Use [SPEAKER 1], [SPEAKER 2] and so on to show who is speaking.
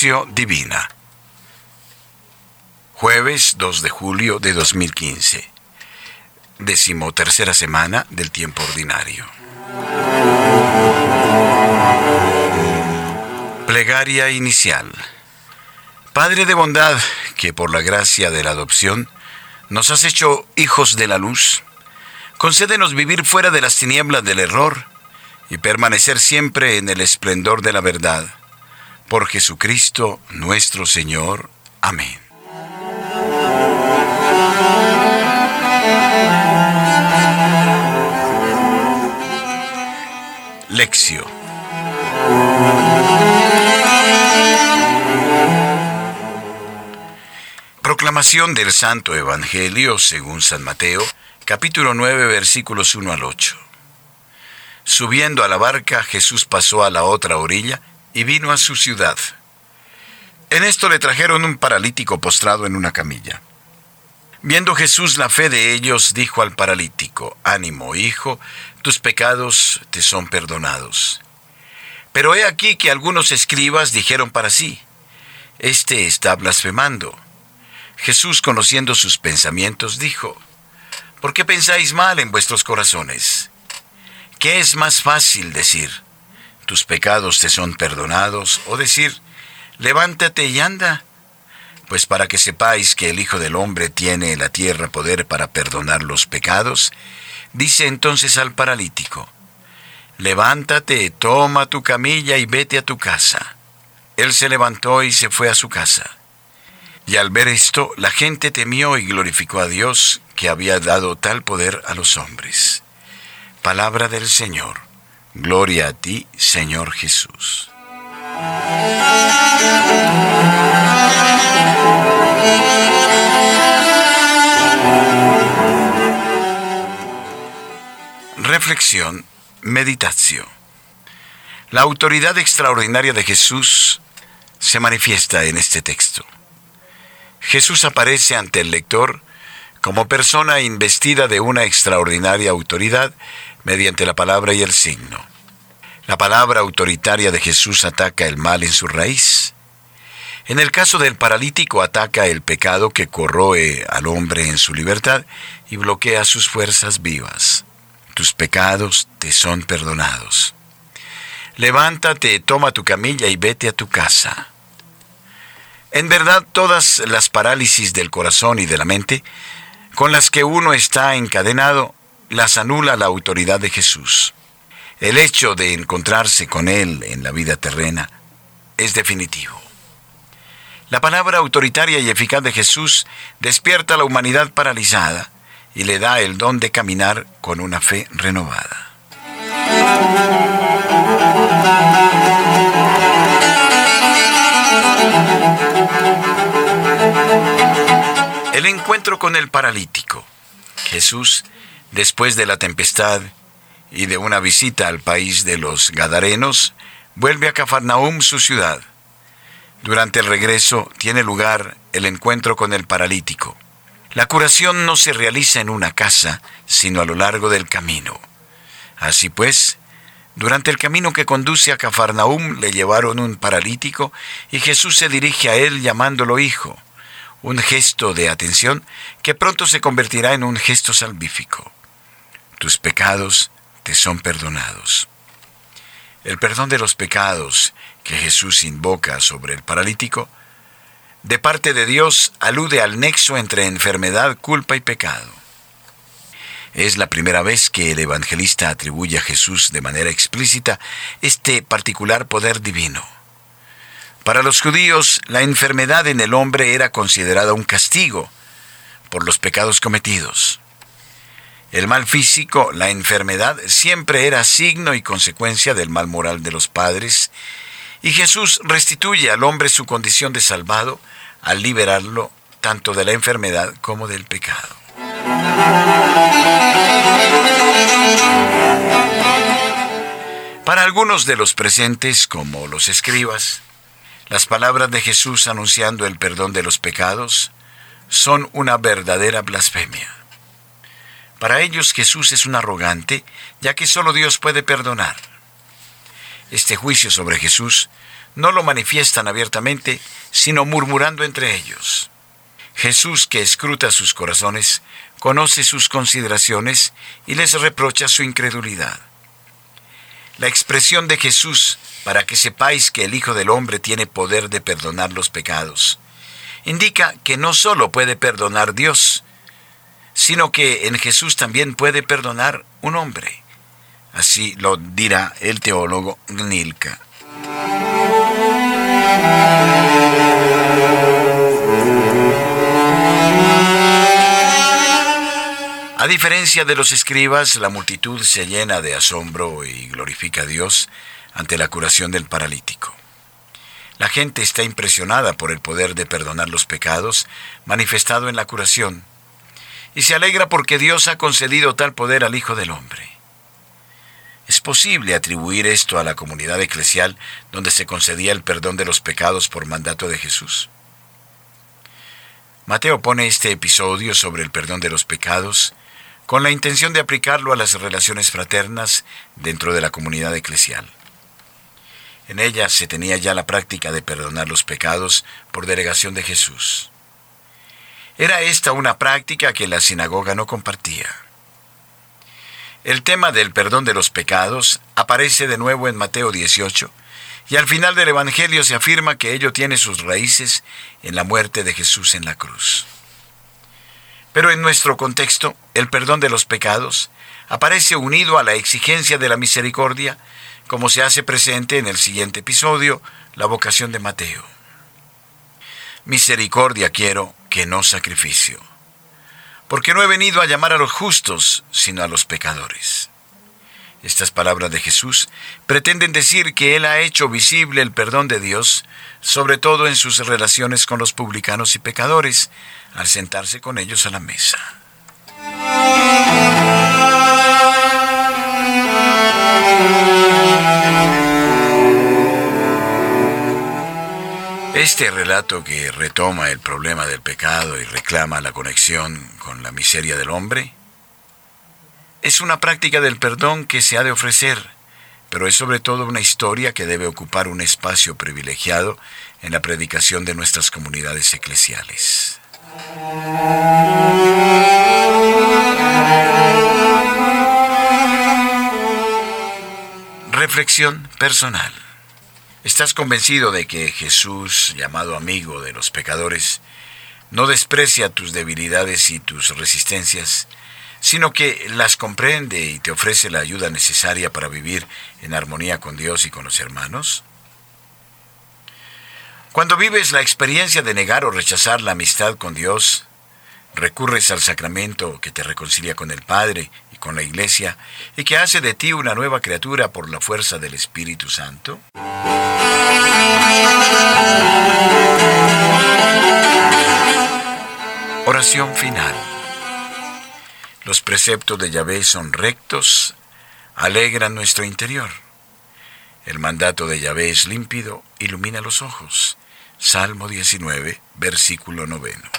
[SPEAKER 1] Divina. Jueves 2 de julio de 2015. Decimotercera semana del tiempo ordinario. Plegaria inicial. Padre de bondad, que por la gracia de la adopción nos has hecho hijos de la luz, concédenos vivir fuera de las tinieblas del error y permanecer siempre en el esplendor de la verdad. Por Jesucristo nuestro Señor. Amén. Lección. Proclamación del Santo Evangelio según San Mateo, capítulo 9, versículos 1 al 8. Subiendo a la barca, Jesús pasó a la otra orilla y vino a su ciudad. En esto le trajeron un paralítico postrado en una camilla. Viendo Jesús la fe de ellos, dijo al paralítico, Ánimo, hijo, tus pecados te son perdonados. Pero he aquí que algunos escribas dijeron para sí, Este está blasfemando. Jesús, conociendo sus pensamientos, dijo, ¿Por qué pensáis mal en vuestros corazones? ¿Qué es más fácil decir? Tus pecados te son perdonados, o decir, levántate y anda. Pues para que sepáis que el Hijo del Hombre tiene en la tierra poder para perdonar los pecados, dice entonces al paralítico, levántate, toma tu camilla y vete a tu casa. Él se levantó y se fue a su casa. Y al ver esto, la gente temió y glorificó a Dios que había dado tal poder a los hombres. Palabra del Señor. Gloria a ti, Señor Jesús. Reflexión, meditación. La autoridad extraordinaria de Jesús se manifiesta en este texto. Jesús aparece ante el lector como persona investida de una extraordinaria autoridad mediante la palabra y el signo. La palabra autoritaria de Jesús ataca el mal en su raíz. En el caso del paralítico ataca el pecado que corroe al hombre en su libertad y bloquea sus fuerzas vivas. Tus pecados te son perdonados. Levántate, toma tu camilla y vete a tu casa. En verdad, todas las parálisis del corazón y de la mente con las que uno está encadenado las anula la autoridad de Jesús. El hecho de encontrarse con Él en la vida terrena es definitivo. La palabra autoritaria y eficaz de Jesús despierta a la humanidad paralizada y le da el don de caminar con una fe renovada. El encuentro con el paralítico. Jesús Después de la tempestad y de una visita al país de los Gadarenos, vuelve a Cafarnaum, su ciudad. Durante el regreso tiene lugar el encuentro con el paralítico. La curación no se realiza en una casa, sino a lo largo del camino. Así pues, durante el camino que conduce a Cafarnaum le llevaron un paralítico y Jesús se dirige a él llamándolo hijo, un gesto de atención que pronto se convertirá en un gesto salvífico tus pecados te son perdonados. El perdón de los pecados que Jesús invoca sobre el paralítico, de parte de Dios alude al nexo entre enfermedad, culpa y pecado. Es la primera vez que el evangelista atribuye a Jesús de manera explícita este particular poder divino. Para los judíos, la enfermedad en el hombre era considerada un castigo por los pecados cometidos. El mal físico, la enfermedad, siempre era signo y consecuencia del mal moral de los padres, y Jesús restituye al hombre su condición de salvado al liberarlo tanto de la enfermedad como del pecado. Para algunos de los presentes, como los escribas, las palabras de Jesús anunciando el perdón de los pecados son una verdadera blasfemia. Para ellos Jesús es un arrogante, ya que solo Dios puede perdonar. Este juicio sobre Jesús no lo manifiestan abiertamente, sino murmurando entre ellos. Jesús, que escruta sus corazones, conoce sus consideraciones y les reprocha su incredulidad. La expresión de Jesús, para que sepáis que el Hijo del Hombre tiene poder de perdonar los pecados, indica que no solo puede perdonar Dios, sino que en Jesús también puede perdonar un hombre. Así lo dirá el teólogo Nilka. A diferencia de los escribas, la multitud se llena de asombro y glorifica a Dios ante la curación del paralítico. La gente está impresionada por el poder de perdonar los pecados manifestado en la curación y se alegra porque Dios ha concedido tal poder al Hijo del Hombre. ¿Es posible atribuir esto a la comunidad eclesial donde se concedía el perdón de los pecados por mandato de Jesús? Mateo pone este episodio sobre el perdón de los pecados con la intención de aplicarlo a las relaciones fraternas dentro de la comunidad eclesial. En ella se tenía ya la práctica de perdonar los pecados por delegación de Jesús. Era esta una práctica que la sinagoga no compartía. El tema del perdón de los pecados aparece de nuevo en Mateo 18, y al final del Evangelio se afirma que ello tiene sus raíces en la muerte de Jesús en la cruz. Pero en nuestro contexto, el perdón de los pecados aparece unido a la exigencia de la misericordia, como se hace presente en el siguiente episodio, la vocación de Mateo. Misericordia quiero, que no sacrificio, porque no he venido a llamar a los justos, sino a los pecadores. Estas palabras de Jesús pretenden decir que Él ha hecho visible el perdón de Dios, sobre todo en sus relaciones con los publicanos y pecadores, al sentarse con ellos a la mesa. Este relato que retoma el problema del pecado y reclama la conexión con la miseria del hombre es una práctica del perdón que se ha de ofrecer, pero es sobre todo una historia que debe ocupar un espacio privilegiado en la predicación de nuestras comunidades eclesiales. Reflexión personal. ¿Estás convencido de que Jesús, llamado amigo de los pecadores, no desprecia tus debilidades y tus resistencias, sino que las comprende y te ofrece la ayuda necesaria para vivir en armonía con Dios y con los hermanos? Cuando vives la experiencia de negar o rechazar la amistad con Dios, recurres al sacramento que te reconcilia con el Padre con la Iglesia y que hace de ti una nueva criatura por la fuerza del Espíritu Santo. Oración final. Los preceptos de Yahvé son rectos, alegran nuestro interior. El mandato de Yahvé es límpido, ilumina los ojos. Salmo 19, versículo noveno.